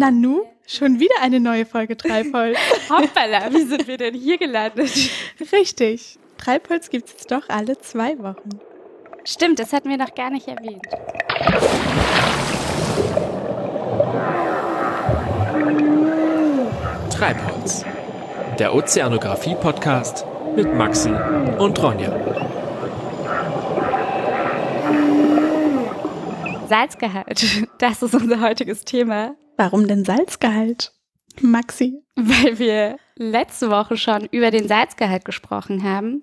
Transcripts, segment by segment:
Nanu, schon wieder eine neue Folge Treibholz. Hoppala, wie sind wir denn hier gelandet? Richtig. Treibholz gibt es jetzt doch alle zwei Wochen. Stimmt, das hatten wir noch gar nicht erwähnt. Treibholz, der Ozeanographie-Podcast mit Maxi und Ronja. Salzgehalt, das ist unser heutiges Thema. Warum denn Salzgehalt, Maxi? Weil wir letzte Woche schon über den Salzgehalt gesprochen haben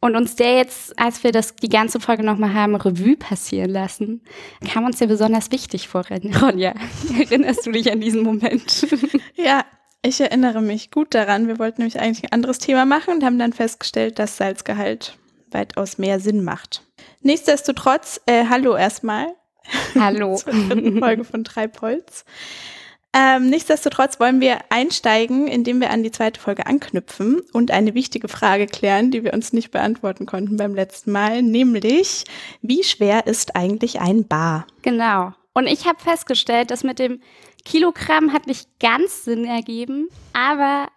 und uns der jetzt, als wir das die ganze Folge nochmal haben, Revue passieren lassen, kam uns ja besonders wichtig vor, Ronja. Erinnerst du dich an diesen Moment? Ja, ich erinnere mich gut daran. Wir wollten nämlich eigentlich ein anderes Thema machen und haben dann festgestellt, dass Salzgehalt weitaus mehr Sinn macht. Nichtsdestotrotz, äh, hallo erstmal. Hallo. Zur dritten Folge von Treibholz. Ähm, nichtsdestotrotz wollen wir einsteigen, indem wir an die zweite Folge anknüpfen und eine wichtige Frage klären, die wir uns nicht beantworten konnten beim letzten Mal, nämlich, wie schwer ist eigentlich ein Bar? Genau. Und ich habe festgestellt, dass mit dem Kilogramm hat nicht ganz Sinn ergeben, aber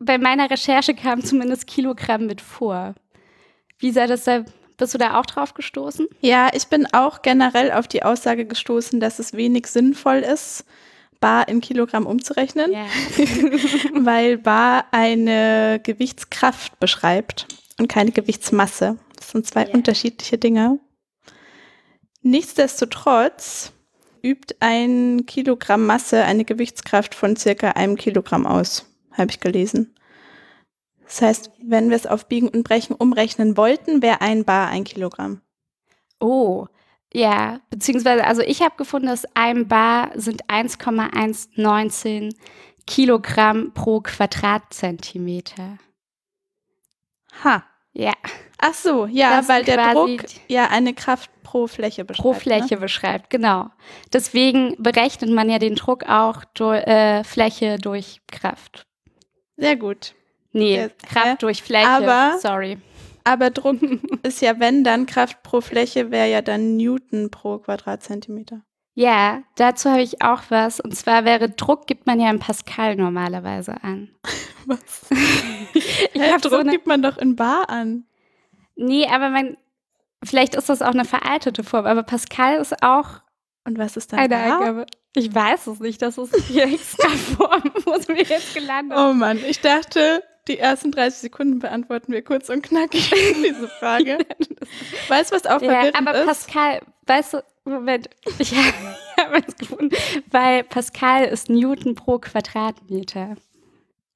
bei meiner Recherche kam zumindest Kilogramm mit vor. Wie sah das da? Bist du da auch drauf gestoßen? Ja, ich bin auch generell auf die Aussage gestoßen, dass es wenig sinnvoll ist, Bar in Kilogramm umzurechnen, Ja. weil Bar eine Gewichtskraft beschreibt und keine Gewichtsmasse. Das sind zwei Ja. unterschiedliche Dinge. Nichtsdestotrotz übt ein Kilogramm Masse eine Gewichtskraft von circa einem Kilogramm aus, habe ich gelesen. Das heißt, wenn wir es auf Biegen und Brechen umrechnen wollten, wäre ein Bar ein Kilogramm. Oh, ja, beziehungsweise, also ich habe gefunden, dass ein Bar sind 1,119 Kilogramm pro Quadratzentimeter. Ha. Ja, Ach so, ja, Das weil der Druck ja eine Kraft pro Fläche beschreibt. pro Fläche beschreibt, genau. Deswegen berechnet man ja den Druck auch durch äh, Fläche durch Kraft. Ne? Sehr gut. Nee, Ja, Kraft ja. durch Fläche. Aber- Sorry. Aber Druck ist ja, wenn dann Kraft pro Fläche wäre ja dann Newton pro Quadratzentimeter. Ja, dazu habe ich auch was. Und zwar wäre Druck, gibt man ja in Pascal normalerweise an. Was? Ich hab Druck so eine, gibt man doch in Bar an. nee, aber man, vielleicht ist das auch eine veraltete Form, aber Pascal ist auch Und was ist dann eine Bar? Eingabe. Ich weiß es nicht, das ist die extra Form, wo sind wir jetzt gelandet? Oh Mann, ich dachte, die ersten 30 Sekunden beantworten wir kurz und knackig diese Frage. Weißt du, was auch ja, aber ist? Pascal, weißt du, Moment, ich habe es gefunden, weil Pascal ist Newton pro Quadratmeter.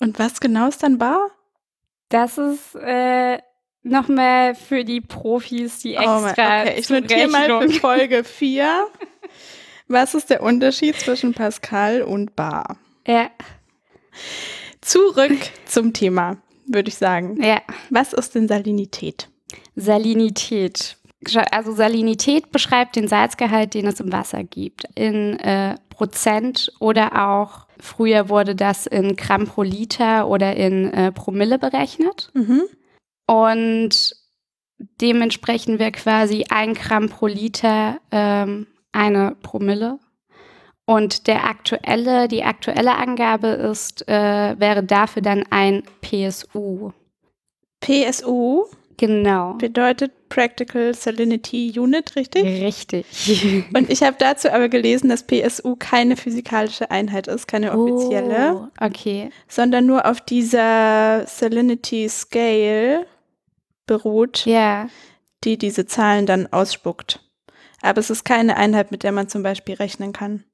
Und was genau ist dann Bar? Das ist äh, nochmal für die Profis, die Oh Mann, extra okay, ich notiere mal für Folge 4. Was ist der Unterschied zwischen Pascal und Bar? Ja, Zurück zum Thema, würde ich sagen. ja. Was ist denn Salinität? Salinität. Also Salinität beschreibt den Salzgehalt, den es im Wasser gibt, in äh, Prozent oder auch früher wurde das in Gramm pro Liter oder in äh, Promille berechnet. Mhm. Und dementsprechend wäre quasi ein Gramm pro Liter ähm, eine Promille. Und der aktuelle, die aktuelle Angabe ist, äh, wäre dafür dann ein PSU. PSU Genau. bedeutet Practical Salinity Unit, richtig? Richtig. Und ich habe dazu aber gelesen, dass PSU keine physikalische Einheit ist, keine offizielle, Oh, okay. sondern nur auf dieser Salinity Scale beruht, Ja. die diese Zahlen dann ausspuckt. Aber es ist keine Einheit, mit der man zum Beispiel rechnen kann.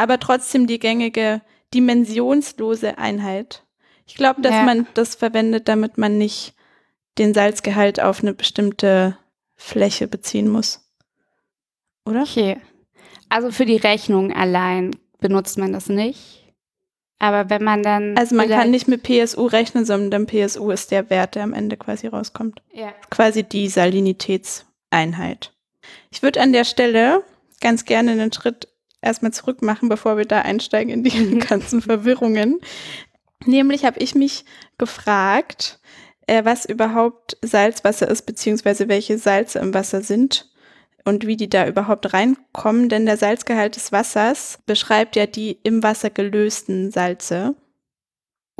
Aber trotzdem die gängige dimensionslose Einheit. Ich glaube, dass Ja. man das verwendet, damit man nicht den Salzgehalt auf eine bestimmte Fläche beziehen muss. Oder? Okay. Also für die Rechnung allein benutzt man das nicht. Aber wenn man dann. Also man kann nicht mit PSU rechnen, sondern PSU ist der Wert, der am Ende quasi rauskommt. Ja. Quasi die Salinitätseinheit. Ich würde an der Stelle ganz gerne einen Schritt erstmal zurück machen, bevor wir da einsteigen in die ganzen Verwirrungen. Nämlich habe ich mich gefragt, äh, was überhaupt Salzwasser ist, beziehungsweise welche Salze im Wasser sind. und wie die da überhaupt reinkommen, denn der Salzgehalt des Wassers beschreibt ja die im Wasser gelösten Salze.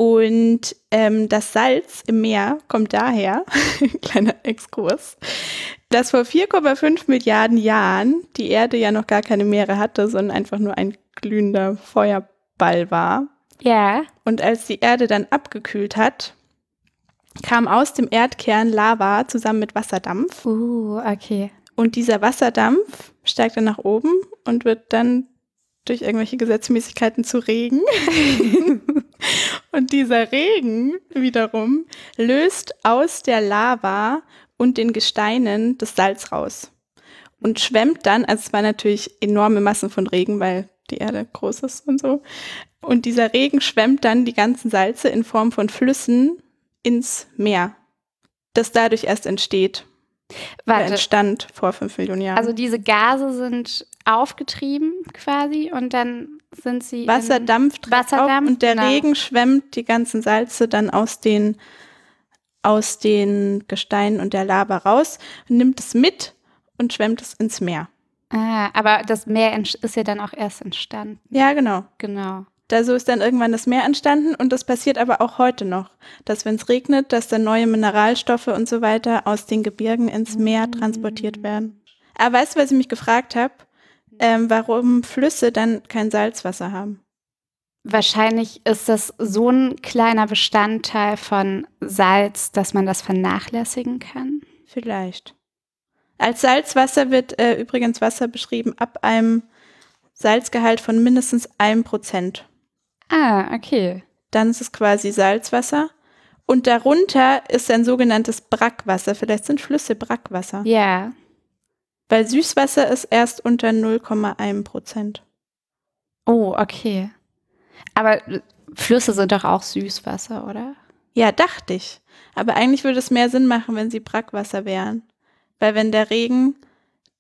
Und ähm, das Salz im Meer kommt daher, kleiner Exkurs, dass vor 4,5 Milliarden Jahren die Erde ja noch gar keine Meere hatte, sondern einfach nur ein glühender Feuerball war. Ja. Und als die Erde dann abgekühlt hat, kam aus dem Erdkern Lava zusammen mit Wasserdampf. Uh, okay. Und dieser Wasserdampf steigt dann nach oben und wird dann durch irgendwelche Gesetzmäßigkeiten zu Regen. und dieser Regen wiederum löst aus der Lava und den Gesteinen das Salz raus und schwemmt dann, also es war natürlich enorme Massen von Regen, weil die Erde groß ist und so. Und dieser Regen schwemmt dann die ganzen Salze in Form von Flüssen ins Meer, das dadurch erst entsteht. Warte. entstand vor fünf Millionen Jahren. Also diese Gase sind aufgetrieben quasi und dann sind sie Wasserdampf, Wasserdampf und der genau. Regen schwemmt die ganzen Salze dann aus den aus den Gesteinen und der Lava raus und nimmt es mit und schwemmt es ins Meer. Ah, aber das Meer ist ja dann auch erst entstanden. Ja, genau. Genau. Da so ist dann irgendwann das Meer entstanden und das passiert aber auch heute noch, dass wenn es regnet, dass dann neue Mineralstoffe und so weiter aus den Gebirgen ins Meer mm. transportiert werden. Aber weißt du, was ich mich gefragt habe? Ähm, warum Flüsse dann kein Salzwasser haben? Wahrscheinlich ist das so ein kleiner Bestandteil von Salz, dass man das vernachlässigen kann. Vielleicht. Als Salzwasser wird äh, übrigens Wasser beschrieben ab einem Salzgehalt von mindestens einem Prozent. Ah, okay. Dann ist es quasi Salzwasser. Und darunter ist ein sogenanntes Brackwasser. Vielleicht sind Flüsse Brackwasser. Ja. Weil Süßwasser ist erst unter 0,1 Prozent. Oh, okay. Aber Flüsse sind doch auch Süßwasser, oder? Ja, dachte ich. Aber eigentlich würde es mehr Sinn machen, wenn sie Brackwasser wären. Weil wenn der Regen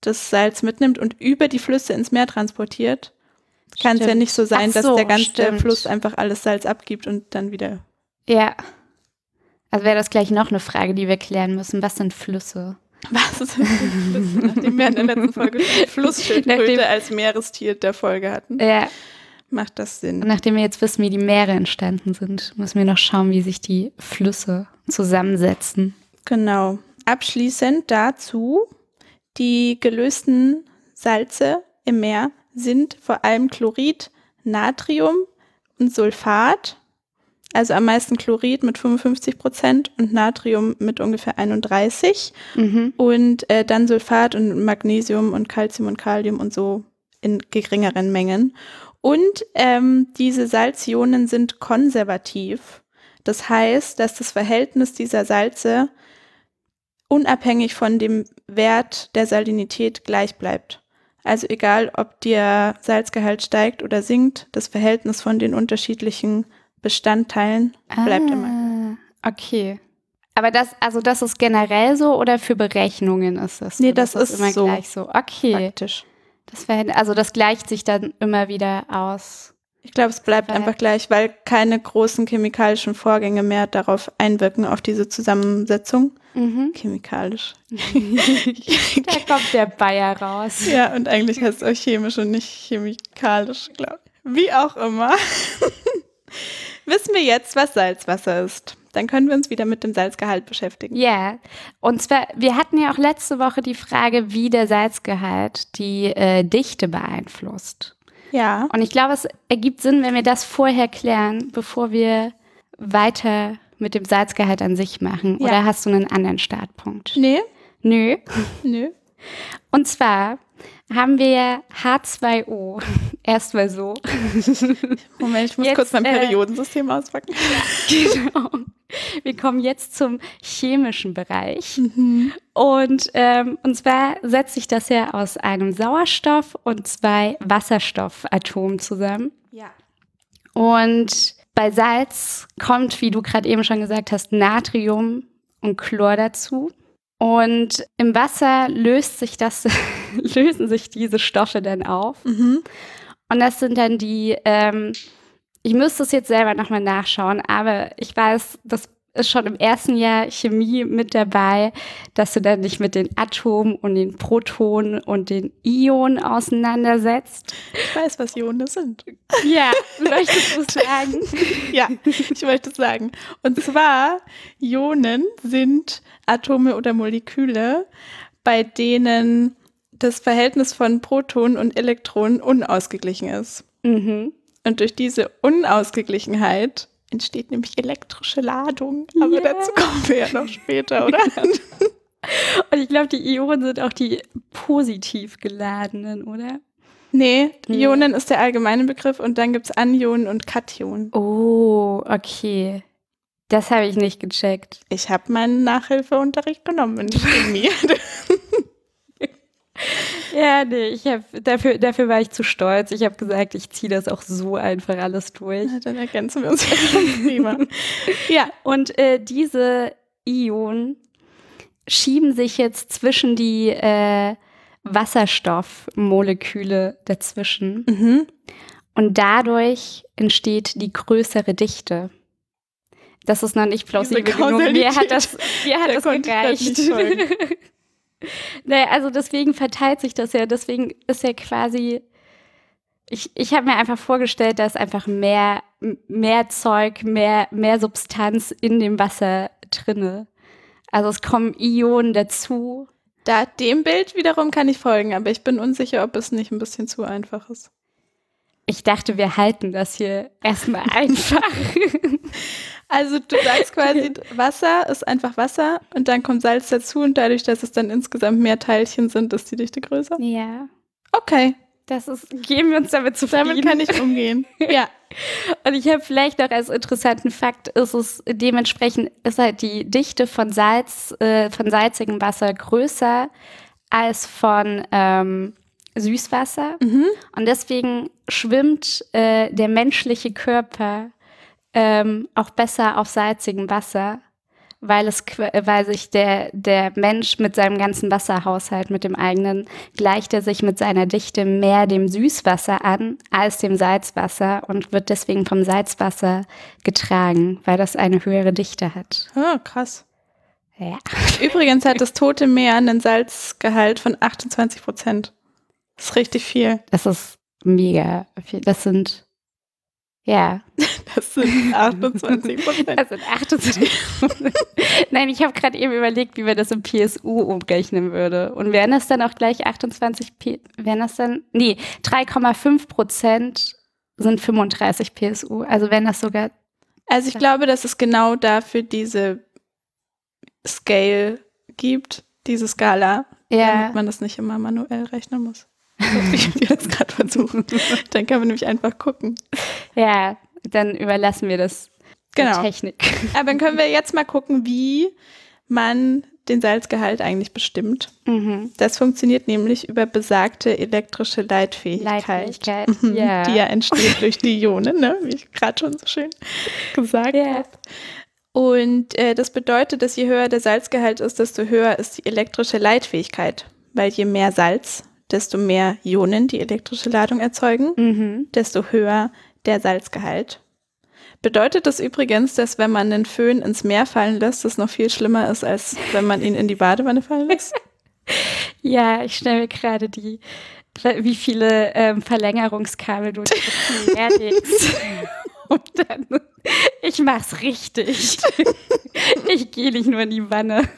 das Salz mitnimmt und über die Flüsse ins Meer transportiert, kann es ja nicht so sein, so, dass der ganze stimmt. Fluss einfach alles Salz abgibt und dann wieder. Ja. Also wäre das gleich noch eine Frage, die wir klären müssen. Was sind Flüsse? Was sind Flüsse? Nachdem wir in der letzten Folge Flussschildkröte als Meerestier der Folge hatten. Ja. Macht das Sinn. Nachdem wir jetzt wissen, wie die Meere entstanden sind, müssen wir noch schauen, wie sich die Flüsse zusammensetzen. Genau. Abschließend dazu, die gelösten Salze im Meer sind vor allem Chlorid, Natrium und Sulfat. Also am meisten Chlorid mit 55 Prozent und Natrium mit ungefähr 31. Mhm. Und äh, dann Sulfat und Magnesium und Calcium und Kalium und so in geringeren Mengen. Und ähm, diese Salzionen sind konservativ. Das heißt, dass das Verhältnis dieser Salze unabhängig von dem Wert der Salinität gleich bleibt. Also egal, ob der Salzgehalt steigt oder sinkt, das Verhältnis von den unterschiedlichen Bestandteilen bleibt ah, immer. Okay. Aber das, also das ist generell so oder für Berechnungen ist das? Nee, das, das ist immer so. gleich so. Okay. Praktisch. Das also das gleicht sich dann immer wieder aus. Ich glaube, es bleibt einfach gleich, weil keine großen chemikalischen Vorgänge mehr darauf einwirken, auf diese Zusammensetzung. Mhm. Chemikalisch. da kommt der Bayer raus. Ja, und eigentlich heißt es auch chemisch und nicht chemikalisch, glaube ich. Wie auch immer. Wissen wir jetzt, was Salzwasser ist? Dann können wir uns wieder mit dem Salzgehalt beschäftigen. Ja, yeah. und zwar, wir hatten ja auch letzte Woche die Frage, wie der Salzgehalt die äh, Dichte beeinflusst. Ja. Und ich glaube, es ergibt Sinn, wenn wir das vorher klären, bevor wir weiter mit dem Salzgehalt an sich machen. Ja. Oder hast du einen anderen Startpunkt? Nee. Nö. Nö. Und zwar haben wir H2O. Erstmal so. Moment, ich muss jetzt, kurz mein äh, Periodensystem äh, auspacken. genau. Wir kommen jetzt zum chemischen Bereich. Mhm. Und, ähm, und zwar setzt sich das ja aus einem Sauerstoff und zwei Wasserstoffatomen zusammen. Ja. Und bei Salz kommt, wie du gerade eben schon gesagt hast, Natrium und Chlor dazu. Und im Wasser löst sich das, lösen sich diese Stoffe dann auf. Mhm. Und das sind dann die, ähm, ich müsste es jetzt selber nochmal nachschauen, aber ich weiß, das ist schon im ersten Jahr Chemie mit dabei, dass du dann dich mit den Atomen und den Protonen und den Ionen auseinandersetzt. Ich weiß, was Ionen sind. Ja, möchtest du sagen? ja, ich möchte sagen. Und zwar, Ionen sind Atome oder Moleküle, bei denen das Verhältnis von Protonen und Elektronen unausgeglichen ist. Mhm. Und durch diese Unausgeglichenheit entsteht nämlich elektrische Ladung. Aber Ja. dazu kommen wir ja noch später, oder? Und ich glaube, die Ionen sind auch die positiv geladenen, oder? nee, Nee. Ionen ist der allgemeine Begriff und dann gibt es Anionen und Kationen. Oh, okay. Das habe ich nicht gecheckt. Ich habe meinen Nachhilfeunterricht genommen in Chemie. Ja, nee, ich hab, dafür, dafür war ich zu stolz. Ich habe gesagt, ich ziehe das auch so einfach alles durch. Na, dann ergänzen wir uns prima. Ja, Und äh, diese Ionen schieben sich jetzt zwischen die äh, Wasserstoffmoleküle dazwischen. mhm. Und dadurch entsteht die größere Dichte. Das ist noch nicht plausibel genug. Mir hat das, mir hat der das gereicht. naja, also deswegen verteilt sich das ja. Deswegen ist ja quasi. Ich, ich habe mir einfach vorgestellt, dass einfach mehr, mehr Zeug, mehr, mehr Substanz in dem Wasser drinne. Also es kommen Ionen dazu. Da dem Bild wiederum kann ich folgen, aber ich bin unsicher, ob es nicht ein bisschen zu einfach ist. Ich dachte, wir halten das hier erstmal einfach. Also du sagst quasi, Wasser ist einfach Wasser und dann kommt Salz dazu und dadurch, dass es dann insgesamt mehr Teilchen sind, ist die Dichte größer. ja, Okay, das ist, geben wir uns damit zufrieden. damit kann ich umgehen. Ja. Und ich habe vielleicht noch als interessanten Fakt, ist es dementsprechend, ist halt die Dichte von Salz, äh, von salzigem Wasser größer als von ähm, Süßwasser. Mhm. Und deswegen schwimmt äh, der menschliche Körper ähm, auch besser auf salzigem Wasser, weil, es, weil sich der, der Mensch mit seinem ganzen Wasserhaushalt, mit dem eigenen, gleicht er sich mit seiner Dichte mehr dem Süßwasser an als dem Salzwasser und wird deswegen vom Salzwasser getragen, weil das eine höhere Dichte hat. Ah, krass. Ja. Übrigens hat das Tote Meer einen Salzgehalt von 28 Prozent. Das ist richtig viel. Das ist mega viel. Das sind, ja, Das sind 28 Prozent. Das sind 28. Nein, ich habe gerade eben überlegt, wie man das im PSU umrechnen würde. Und wären das dann auch gleich 28 P, wären das dann, nee, 3,5 Prozent sind 35 PSU. Also wenn das sogar, Also ich glaube, dass es genau dafür diese Scale gibt, diese Skala, ja, damit man das nicht immer manuell rechnen muss. Wie wir das gerade versuchen. Dann kann man nämlich einfach gucken. ja, dann überlassen wir das der Genau. Technik. Aber dann können wir jetzt mal gucken, wie man den Salzgehalt eigentlich bestimmt. Mhm. Das funktioniert nämlich über besagte elektrische Leitfähigkeit. Leitfähigkeit, Mhm, ja. Die ja entsteht durch die Ionen, ne? wie ich gerade schon so schön gesagt Ja. habe. Und äh, das bedeutet, dass je höher der Salzgehalt ist, desto höher ist die elektrische Leitfähigkeit. Weil je mehr Salz, desto mehr Ionen die elektrische Ladung erzeugen, Mhm. desto höher der Salzgehalt. Bedeutet das übrigens, dass wenn man einen Föhn ins Meer fallen lässt, das noch viel schlimmer ist, als wenn man ihn in die Badewanne fallen lässt? Ja, ich stelle mir gerade die, wie viele ähm, Verlängerungskabel du durch das Meer legst. Und dann, ich mach's richtig. Ich gehe nicht nur in die Wanne.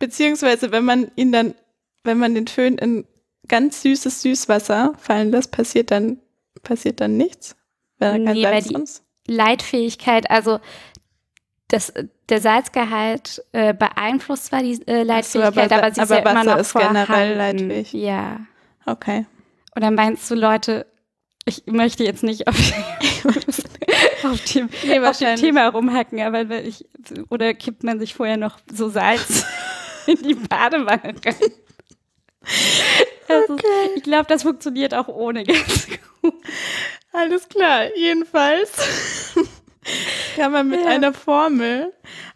Beziehungsweise, wenn man ihn dann, wenn man den Föhn in ganz süßes Süßwasser fallen lässt, passiert dann, passiert dann nichts? Wenn da kein Nee, Salz drin ist? Leitfähigkeit, also das, der Salzgehalt äh, beeinflusst zwar die äh, Leitfähigkeit, aber- aber, sie ist aber ja immer noch ist generell leitfähig. Ja. Okay. Oder meinst du, Leute, ich möchte jetzt nicht auf, auf, dem, Nee, auf dem wahrscheinlich. Thema rumhacken, aber ich, oder kippt man sich vorher noch so Salz in die Badewanne rein? Also, Ich glaube, das funktioniert auch ohne ganz gut. Alles klar, jedenfalls kann man mit Ja. einer Formel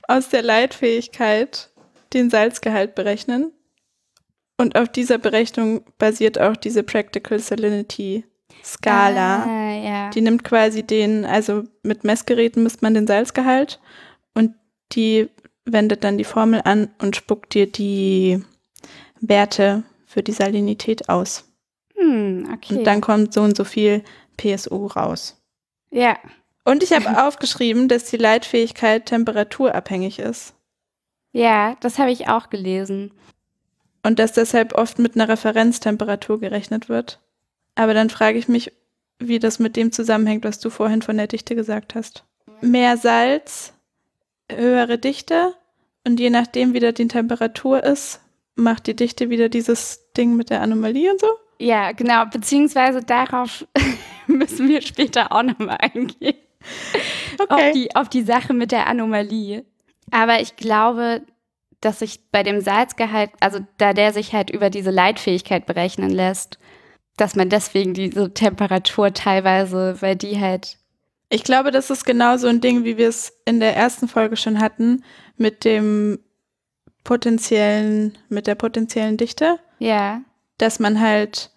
aus der Leitfähigkeit den Salzgehalt berechnen. Und auf dieser Berechnung basiert auch diese Practical Salinity Skala. Ah, ja. Die nimmt quasi den, also mit Messgeräten misst man den Salzgehalt und die wendet dann die Formel an und spuckt dir die Werte für die Salinität aus. Hm, okay. Und dann kommt so und so viel PSO raus. ja. Und ich habe aufgeschrieben, dass die Leitfähigkeit temperaturabhängig ist Ja, das habe ich auch gelesen. und dass deshalb oft mit einer Referenztemperatur gerechnet wird. Aber dann frage ich mich, wie das mit dem zusammenhängt, was du vorhin von der Dichte gesagt hast. Mehr Salz, höhere Dichte und je nachdem, wie da die Temperatur ist, macht die Dichte wieder dieses Ding mit der Anomalie und so. Ja, genau. Beziehungsweise darauf müssen wir später auch nochmal eingehen. Auf, die, auf die Sache mit der Anomalie. Aber ich glaube, dass sich bei dem Salzgehalt, also da der sich halt über diese Leitfähigkeit berechnen lässt, dass man deswegen diese Temperatur teilweise, weil die halt, Ich glaube, das ist genau so ein Ding, wie wir es in der ersten Folge schon hatten, mit dem potenziellen, mit der potenziellen Dichte, ja, dass man halt,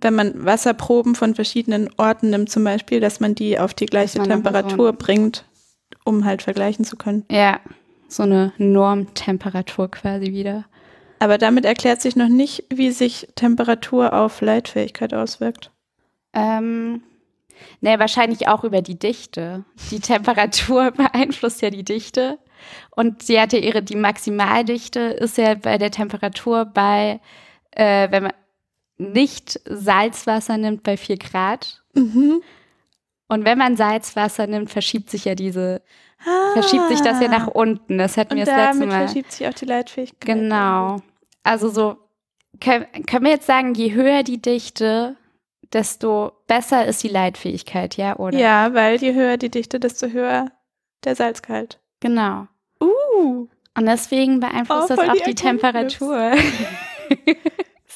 wenn man Wasserproben von verschiedenen Orten nimmt zum Beispiel, dass man die auf die gleiche Temperatur bringt, um halt vergleichen zu können. ja, so eine Normtemperatur quasi wieder. Aber damit erklärt sich noch nicht, wie sich Temperatur auf Leitfähigkeit auswirkt. Ähm, ne, wahrscheinlich auch über die Dichte. Die Temperatur beeinflusst ja die Dichte. Und sie hatte ihre, die Maximaldichte ist ja bei der Temperatur bei, äh, wenn man nicht Salzwasser nimmt, bei 4 Grad. Mhm. Und wenn man Salzwasser nimmt, verschiebt sich ja diese, verschiebt sich das ja nach unten. Das hatten wir Ah. Das letzte Mal. verschiebt sich auch die Leitfähigkeit. Genau. Also so, können, können wir jetzt sagen, je höher die Dichte, desto besser ist die Leitfähigkeit, ja, oder? Ja, weil je höher die Dichte, desto höher der Salzgehalt. Genau. Uh, Und deswegen beeinflusst Oh, das auch die die. Temperatur.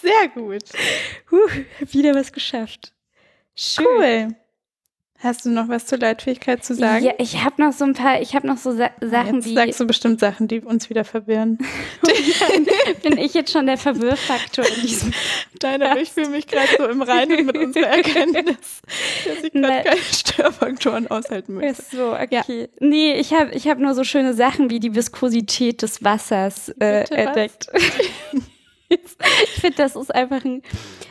sehr gut. huh, wieder was geschafft. Schön. Cool. Hast du noch was zur Leitfähigkeit zu sagen? Ja, ich habe noch so ein paar, ich habe noch so Sa Sachen, Jetzt die sagst du bestimmt Sachen, die uns wieder verwirren. bin ich jetzt schon der Verwirrfaktor in diesem. Nein, aber ich fühle mich gerade so im Reinen mit unserer Erkenntnis, dass ich gerade Ne. keine Störfaktoren aushalten möchte. Ist so, okay. Nee, ich habe ich hab nur so schöne Sachen wie die Viskosität des Wassers äh, Bitte was? Entdeckt. ich finde, das ist einfach ein,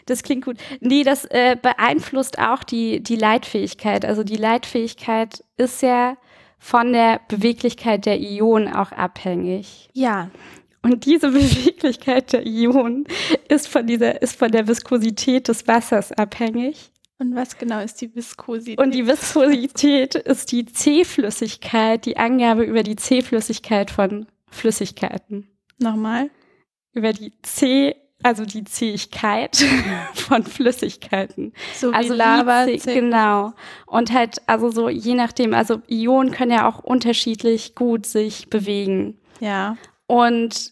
das klingt gut. Nee, das äh, beeinflusst auch die, die Leitfähigkeit. Also die Leitfähigkeit ist ja von der Beweglichkeit der Ionen auch abhängig. Ja. Und diese Beweglichkeit der Ionen ist von dieser, ist von der Viskosität des Wassers abhängig. Und was genau ist die Viskosität? Und die Viskosität ist die C-Flüssigkeit, die Angabe über die C-Flüssigkeit von Flüssigkeiten. Nochmal. Über die C, also die Zähigkeit von Flüssigkeiten. So wie Also Lava. wie, zäh- genau. Und halt, also so je nachdem, also Ionen können ja auch unterschiedlich gut sich bewegen. Ja. Und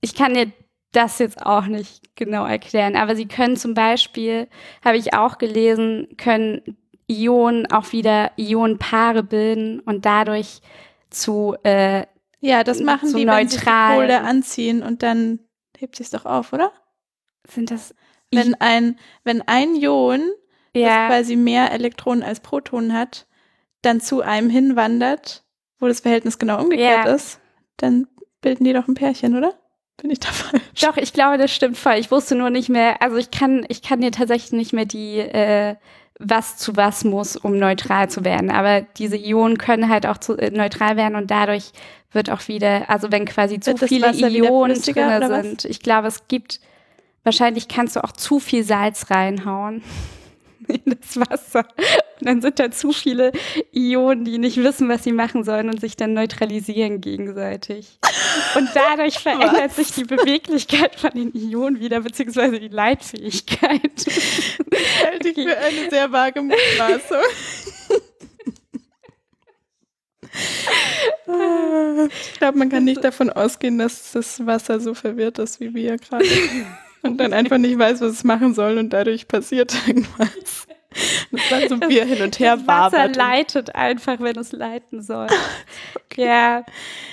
ich kann dir das jetzt auch nicht genau erklären, aber sie können zum Beispiel, habe ich auch gelesen, können Ionen auch wieder Ionenpaare bilden und dadurch zu, äh, Ja, das machen So die, wenn sich die neutral. Pole anziehen und dann hebt sich's doch auf, oder? sind das, Wenn ein, wenn ein Ion, das ja, quasi mehr Elektronen als Protonen hat, dann zu einem hinwandert, wo das Verhältnis genau umgekehrt Ja. ist, dann bilden die doch ein Pärchen, oder? Bin ich da falsch? doch, ich glaube, das stimmt voll. Ich wusste nur nicht mehr, also ich kann, ich kann dir tatsächlich nicht mehr die, äh, was zu was muss, um neutral zu werden. Aber diese Ionen können halt auch zu, äh, neutral werden und dadurch wird auch wieder, also wenn quasi zu das viele Wasser Ionen drin sind. Ich glaube, es gibt, wahrscheinlich kannst du auch zu viel Salz reinhauen in das Wasser. Und dann sind da zu viele Ionen, die nicht wissen, was sie machen sollen und sich dann neutralisieren gegenseitig. Und dadurch verändert sich die Beweglichkeit von den Ionen wieder, beziehungsweise die Leitfähigkeit. Halte ich für eine sehr vage Mutmaßung. ich glaube, man kann nicht davon ausgehen, dass das Wasser so verwirrt ist, wie wir gerade. Und dann einfach nicht weiß, was es machen soll und dadurch passiert irgendwas. Und dann so wie er hin und her Das Wasser wabert. leitet einfach, wenn es leiten soll. Ja,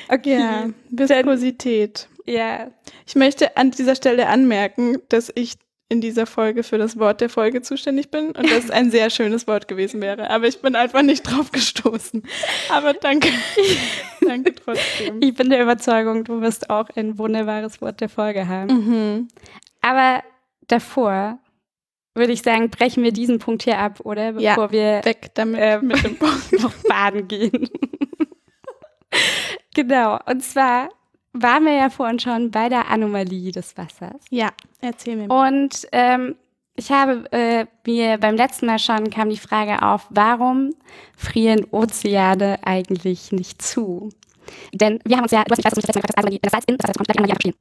okay. Ja, Viskosität. Ja. Ich möchte an dieser Stelle anmerken, dass ich in dieser Folge für das Wort der Folge zuständig bin und das ein sehr schönes Wort gewesen wäre. Aber ich bin einfach nicht drauf gestoßen. Aber danke. danke trotzdem. Ich bin der Überzeugung, du wirst auch ein wunderbares Wort der Folge haben. Mhm. Aber davor würde ich sagen, brechen wir diesen Punkt hier ab, oder? Ja, Bevor wir Weg damit äh, mit dem Punkt. noch baden gehen. genau. Und zwar waren wir ja vorhin schon bei der Anomalie des Wassers. Ja, erzähl mir. Und ähm, ich habe äh, mir beim letzten Mal schon kam die Frage auf, warum frieren Ozeane eigentlich nicht zu? Denn wir haben uns ja, du hast mich Mal gefragt, also das Salz in das Salz kommt, dann kann.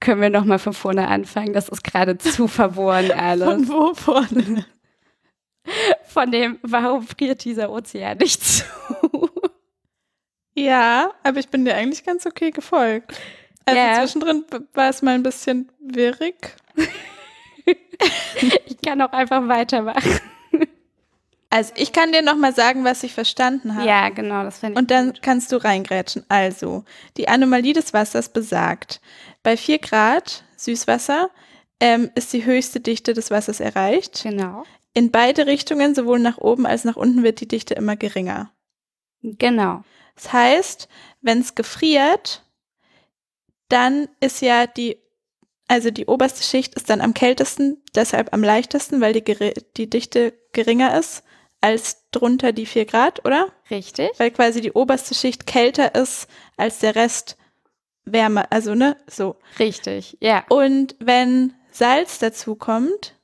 Können wir nochmal von vorne anfangen? Das ist gerade zu verworren alles. Von wo vorne? Von dem, warum friert dieser Ozean nicht zu? Ja, aber ich bin dir eigentlich ganz okay gefolgt. Also Ja. zwischendrin war es mal ein bisschen wirrig. Kann auch einfach weitermachen. Also ich kann dir noch mal sagen, was ich verstanden habe. Ja, genau, das finde ich. Und dann kannst du reingrätschen. Also, die Anomalie des Wassers besagt, bei 4 Grad Süßwasser ähm, ist die höchste Dichte des Wassers erreicht. Genau. In beide Richtungen, sowohl nach oben als nach unten, wird die Dichte immer geringer. Genau. Das heißt, wenn es gefriert, dann ist ja die, also die oberste Schicht ist dann am kältesten, deshalb am leichtesten, weil die, die Dichte geringer ist als drunter die 4 Grad, oder? Richtig. Weil quasi die oberste Schicht kälter ist als der Rest wärmer, also ne, so. Richtig. Ja. Und wenn Salz dazu kommt,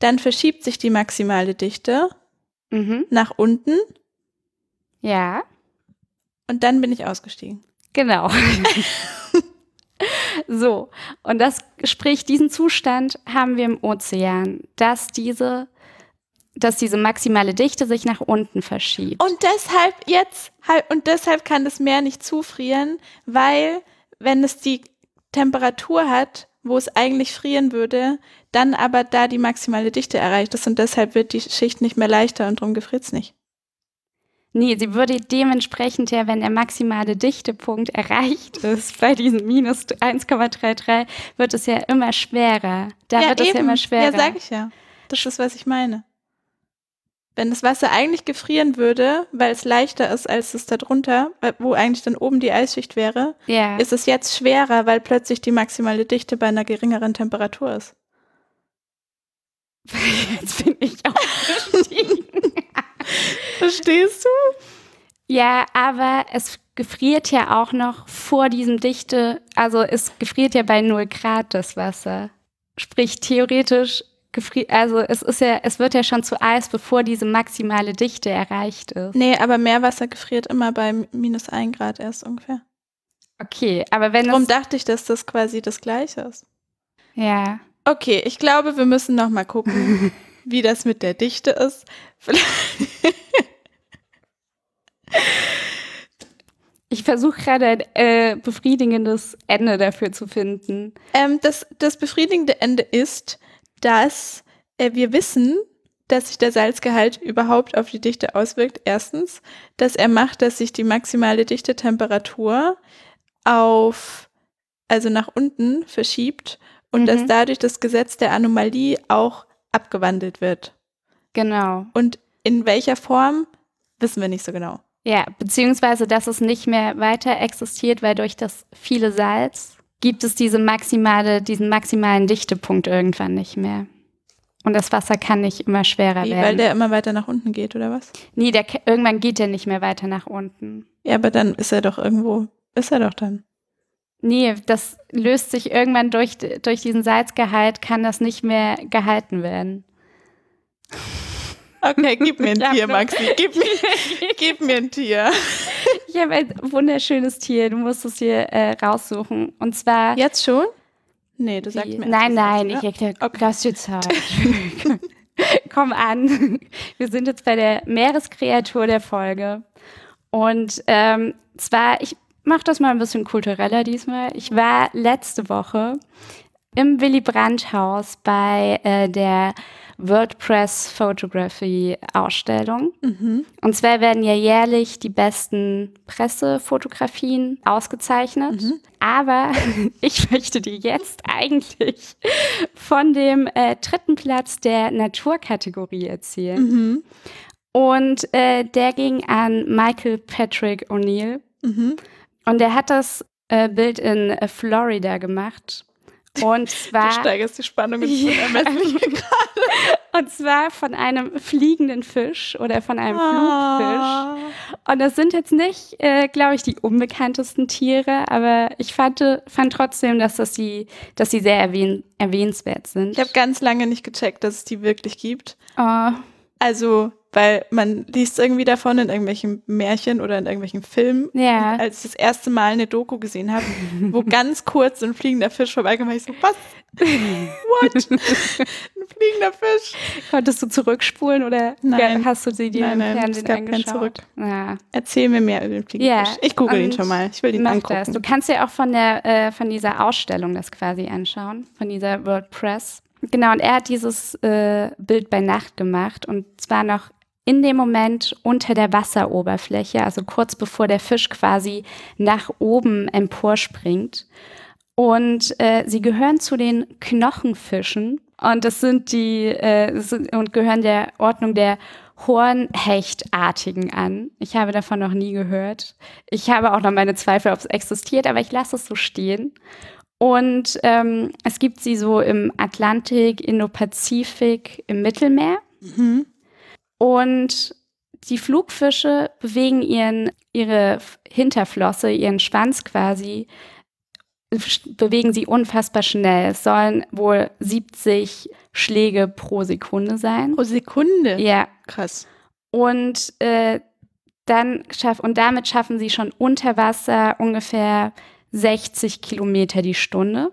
dann verschiebt sich die maximale Dichte Mhm. nach unten Ja. und dann bin ich ausgestiegen. Genau. so. Und das, sprich, diesen Zustand haben wir im Ozean, dass diese, dass diese maximale Dichte sich nach unten verschiebt. Und deshalb jetzt, und deshalb kann das Meer nicht zufrieren, weil wenn es die Temperatur hat, wo es eigentlich frieren würde, dann aber da die maximale Dichte erreicht ist und deshalb wird die Schicht nicht mehr leichter und darum gefriert es nicht. Nee, sie würde dementsprechend ja, wenn der maximale Dichtepunkt erreicht ist, bei diesem minus 1,33, wird es ja immer schwerer. Da wird es ja immer schwerer. Ja, sag ich ja. Das ist, was ich meine. Wenn das Wasser eigentlich gefrieren würde, weil es leichter ist als es da drunter, weil- wo eigentlich dann oben die Eisschicht wäre, ja. ist es jetzt schwerer, weil plötzlich die maximale Dichte bei einer geringeren Temperatur ist. Jetzt bin ich auch gestiegen. Verstehst du? Ja, aber es gefriert ja auch noch vor diesem Dichte, also es gefriert ja bei 0 Grad das Wasser. Sprich, theoretisch gefriert, also es ist ja, es wird ja schon zu Eis, bevor diese maximale Dichte erreicht ist. Nee, aber Meerwasser gefriert immer bei minus 1 Grad erst ungefähr. Okay, aber wenn es, dachte ich, dass das quasi das Gleiche ist. ja, Okay, ich glaube, wir müssen noch mal gucken, wie das mit der Dichte ist. Ich versuche gerade ein äh, befriedigendes Ende dafür zu finden. Ähm, das, das befriedigende Ende ist, dass äh, wir wissen, dass sich der Salzgehalt überhaupt auf die Dichte auswirkt. Erstens, dass er macht, dass sich die maximale Dichtetemperatur auf, also nach unten verschiebt und Mhm. dass dadurch das Gesetz der Anomalie auch abgewandelt wird. Genau. Und in welcher Form, wissen wir nicht so genau. Ja, beziehungsweise, dass es nicht mehr weiter existiert, weil durch das viele Salz gibt es diese maximale, diesen maximalen Dichtepunkt irgendwann nicht mehr. Und das Wasser kann nicht immer schwerer Wie, werden. weil der immer weiter nach unten geht, oder was? nee, der, irgendwann geht der nicht mehr weiter nach unten. Ja, aber dann ist er doch irgendwo, ist er doch dann. Nee, das löst sich irgendwann durch, durch diesen Salzgehalt, kann das nicht mehr gehalten werden. Okay, gib mir ein Tier. Maxi. Gib mir, gib mir ein Tier. Ich habe ein wunderschönes Tier, du musst es hier äh, raussuchen. Und zwar. Jetzt schon? Nee, du sagst mir. Nein, nein, ich erkläre, Okay. das jetzt Zeit. Komm an. Wir sind jetzt bei der Meereskreatur der Folge. Und ähm, zwar, ich mache das mal ein bisschen kultureller diesmal. Ich war letzte Woche im Willy Brandt Haus bei äh, der WordPress Photography Ausstellung. Mhm. Und zwar werden ja jährlich die besten Pressefotografien ausgezeichnet. Mhm. Aber ich möchte dir jetzt eigentlich von dem äh, dritten Platz der Naturkategorie erzählen. Mhm. Und äh, der ging an Michael Patrick O'Neill. Und der hat das äh, Bild in äh, Florida gemacht. Und Du zwar, steigerst die Spannung ins Ja. Unermessliche gerade. und zwar von einem fliegenden Fisch oder von einem Ah. Flugfisch. Und das sind jetzt nicht, äh, glaube ich, die unbekanntesten Tiere, aber ich fand, fand trotzdem, dass, das die, dass sie sehr erwähn erwähnenswert sind. Ich habe ganz lange nicht gecheckt, dass es die wirklich gibt. Oh, Also, weil man liest irgendwie davon in irgendwelchen Märchen oder in irgendwelchen Filmen. Ja. Und als ich das erste Mal eine Doku gesehen habe, wo ganz kurz ein fliegender Fisch vorbeikam, war ich so, was? What? ein fliegender Fisch? konntest du zurückspulen oder Nein. hast du sie dir Nein, im nein, es Fernsehen gab kein angeschaut? Zurück. Ja. Erzähl mir mehr über den fliegenden Ja, Fisch. Ich google ihn und schon mal. Ich will ihn angucken. das. Du kannst dir auch von der äh, von dieser Ausstellung das quasi anschauen, von dieser WordPress. Genau, und er hat dieses äh, Bild bei Nacht gemacht und zwar noch in dem Moment unter der Wasseroberfläche, also kurz bevor der Fisch quasi nach oben emporspringt. Und äh, sie gehören zu den Knochenfischen. Und das sind die äh, sind, und gehören der Ordnung der Hornhechtartigen an. Ich habe davon noch nie gehört. Ich habe auch noch meine Zweifel, ob es existiert, aber ich lasse es so stehen. Und ähm, es gibt sie so im Atlantik, Indo-Pazifik, im Mittelmeer. Mhm. Und die Flugfische bewegen ihren, ihre Hinterflosse, ihren Schwanz quasi, bewegen sie unfassbar schnell. Es sollen wohl 70 Schläge pro Sekunde sein. Pro Sekunde. Ja. Krass. Und äh, dann schaff, und damit schaffen sie schon unter Wasser ungefähr 60 Kilometer die Stunde.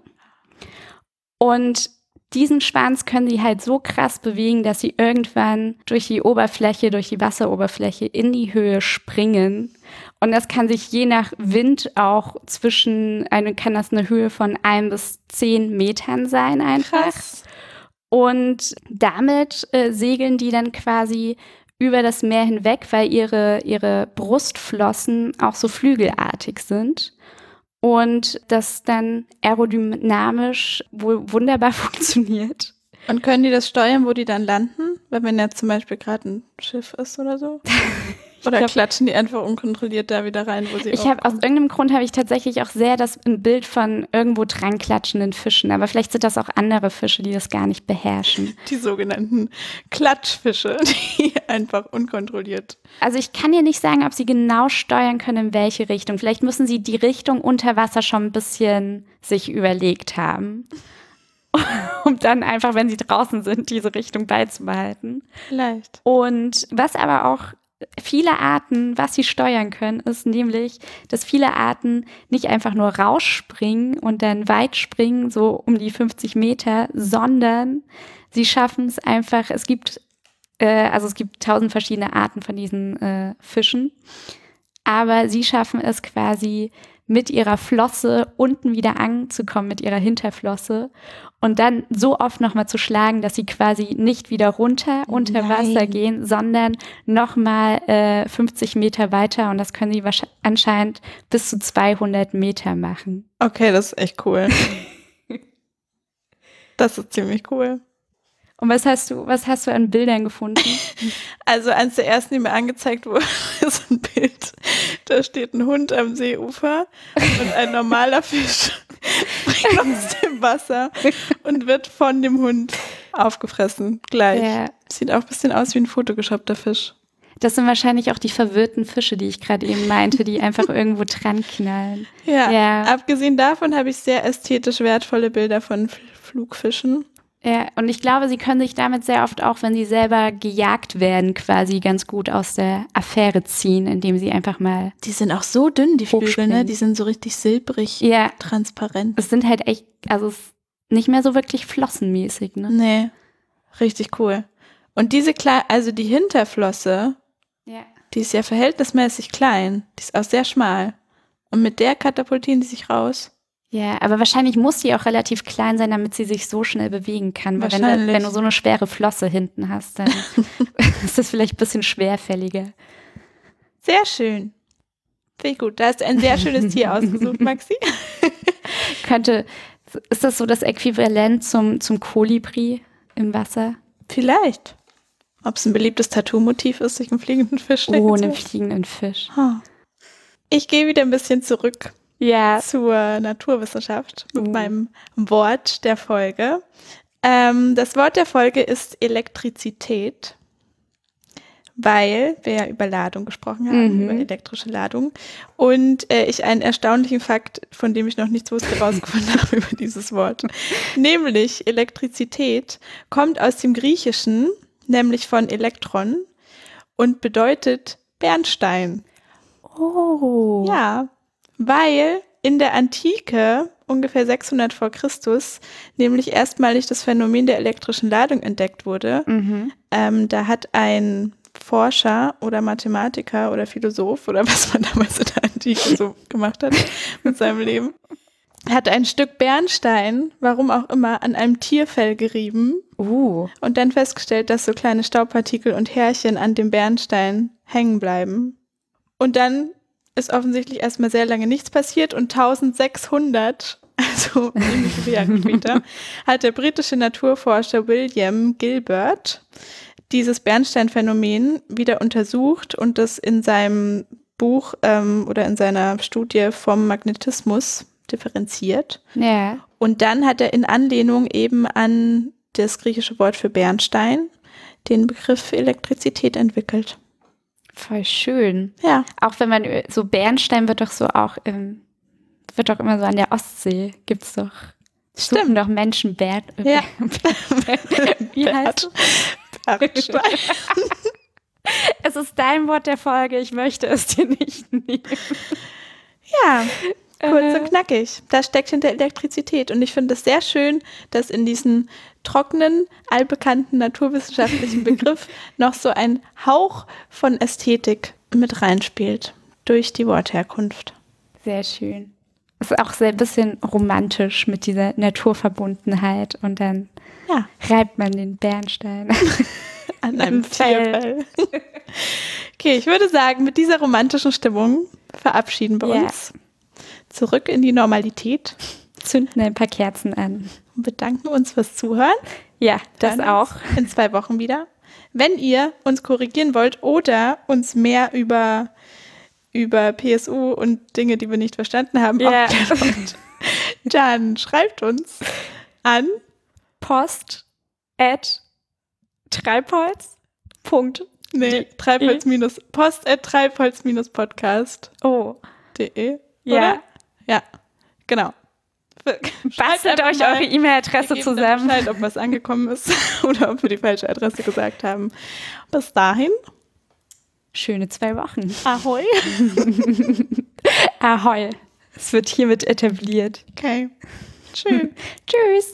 Und diesen Schwanz können sie halt so krass bewegen, dass sie irgendwann durch die Oberfläche, durch die Wasseroberfläche in die Höhe springen. Und das kann sich je nach Wind auch zwischen, eine, kann das eine Höhe von ein bis zehn Metern sein einfach. Krass. Und damit äh, segeln die dann quasi über das Meer hinweg, weil ihre, ihre Brustflossen auch so flügelartig sind. Und das dann aerodynamisch wohl wunderbar funktioniert. Und können die das steuern, wo die dann landen? Wenn ja zum Beispiel gerade ein Schiff ist oder so? Oder glaub- klatschen die einfach unkontrolliert da wieder rein, wo sie Ich habe aus irgendeinem Grund habe ich tatsächlich auch sehr das Bild von irgendwo dran klatschenden Fischen, aber vielleicht sind das auch andere Fische, die das gar nicht beherrschen. die sogenannten Klatschfische, die einfach unkontrolliert. Also ich kann dir nicht sagen, ob sie genau steuern können, in welche Richtung. Vielleicht müssen sie die Richtung unter Wasser schon ein bisschen sich überlegt haben. um dann einfach, wenn sie draußen sind, diese Richtung beizubehalten. Vielleicht. Und was aber auch viele Arten, was sie steuern können, ist nämlich, dass viele Arten nicht einfach nur rausspringen und dann weit springen, so um die 50 Meter, sondern sie schaffen es einfach, es gibt, äh, also es gibt tausend verschiedene Arten von diesen äh, Fischen, aber sie schaffen es quasi mit ihrer Flosse unten wieder anzukommen, mit ihrer Hinterflosse und dann so oft nochmal zu schlagen, dass sie quasi nicht wieder runter unter Nein. Wasser gehen, sondern nochmal äh, 50 Meter weiter und das können sie anscheinend bis zu 200 Meter machen. Okay, das ist echt cool. das ist ziemlich cool. Und was hast du, was hast du an Bildern gefunden? Also eins der ersten, die mir angezeigt wurde, ist ein Bild. Da steht ein Hund am Seeufer und ein normaler Fisch springt aus dem Wasser und wird von dem Hund aufgefressen. Gleich. Ja. Sieht auch ein bisschen aus wie ein fotogeshoppter Fisch. Das sind wahrscheinlich auch die verwirrten Fische, die ich gerade eben meinte, die einfach irgendwo dran knallen. Ja. Ja. Abgesehen davon habe ich sehr ästhetisch wertvolle Bilder von Flugfischen. Ja, und ich glaube, sie können sich damit sehr oft auch, wenn sie selber gejagt werden, quasi ganz gut aus der Affäre ziehen, indem sie einfach mal. Die sind auch so dünn, die Flügel, ne? Die sind so richtig silbrig, Ja, transparent. es sind halt echt, also es ist nicht mehr so wirklich flossenmäßig, ne? Nee, richtig cool. Und diese kleine, also die Hinterflosse, Ja. die ist ja verhältnismäßig klein. Die ist auch sehr schmal. Und mit der katapultieren die sich raus. Ja, aber wahrscheinlich muss sie auch relativ klein sein, damit sie sich so schnell bewegen kann. Weil wenn du, wenn du so eine schwere Flosse hinten hast, dann ist das vielleicht ein bisschen schwerfälliger. Sehr schön. Finde ich gut. Da hast du ein sehr schönes Tier ausgesucht, Maxi. Könnte, ist das so das Äquivalent zum, zum Kolibri im Wasser? Vielleicht. Ob es ein beliebtes Tattoo-Motiv ist, sich einen fliegenden Fisch Oh, einen fliegenden Fisch. Ich gehe wieder ein bisschen zurück Ja. zur Naturwissenschaft mit Uh. meinem Wort der Folge. Ähm, das Wort der Folge ist Elektrizität, weil wir ja über Ladung gesprochen haben, Mhm. über elektrische Ladung. Und äh, ich einen erstaunlichen Fakt, von dem ich noch nichts wusste, rausgefunden habe über dieses Wort. Nämlich Elektrizität kommt aus dem Griechischen, nämlich von Elektron und bedeutet Bernstein. Oh. Ja, weil in der Antike, ungefähr 600 vor Christus, nämlich erstmalig das Phänomen der elektrischen Ladung entdeckt wurde. Mhm. Ähm, da hat ein Forscher oder Mathematiker oder Philosoph oder was man damals in der Antike so gemacht hat mit seinem Leben, hat ein Stück Bernstein, warum auch immer, an einem Tierfell gerieben Uh. und dann festgestellt, dass so kleine Staubpartikel und Härchen an dem Bernstein hängen bleiben. Und dann ist offensichtlich erstmal sehr lange nichts passiert und 1600, also ziemlich viele Jahre später, hat der britische Naturforscher William Gilbert dieses Bernsteinphänomen wieder untersucht und das in seinem Buch ähm, oder in seiner Studie vom Magnetismus differenziert. Ja. Und dann hat er in Anlehnung eben an das griechische Wort für Bernstein den Begriff Elektrizität entwickelt. Voll schön. Ja, Auch wenn man so Bernstein wird doch so auch im, wird doch immer so an der Ostsee gibt's doch. Suchen doch Menschen Bern. Ja. Wie heißt Bernstein. es? ist dein Wort der Folge. Ich möchte es dir nicht nehmen. Ja, kurz Äh. und knackig. Da steckt hinter Elektrizität. Und ich finde es sehr schön, dass in diesen trockenen, allbekannten naturwissenschaftlichen Begriff noch so ein Hauch von Ästhetik mit reinspielt. Durch die Wortherkunft. Sehr schön. Es ist auch sehr ein bisschen romantisch mit dieser Naturverbundenheit und dann Ja, reibt man den Bernstein. an einem Fell. Tierfell. okay, ich würde sagen, mit dieser romantischen Stimmung verabschieden wir Ja. uns zurück in die Normalität Zünden ein paar Kerzen an. und bedanken uns fürs Zuhören. Ja, das auch. In zwei Wochen wieder. Wenn ihr uns korrigieren wollt oder uns mehr über, über PSU und Dinge, die wir nicht verstanden haben, Ja. wollt, dann schreibt uns an Post at Treibholz. Nee, treibholz minus post at treibholz minus podcast Oh. de. Oder? Ja, genau. Bastelt euch eure E-Mail-Adresse zusammen. Bescheid, ob was angekommen ist oder ob wir die falsche Adresse gesagt haben. Bis dahin, Schöne zwei Wochen. ahoi. Ahoi. Es wird hiermit etabliert. Okay. Tschüss. Tschüss.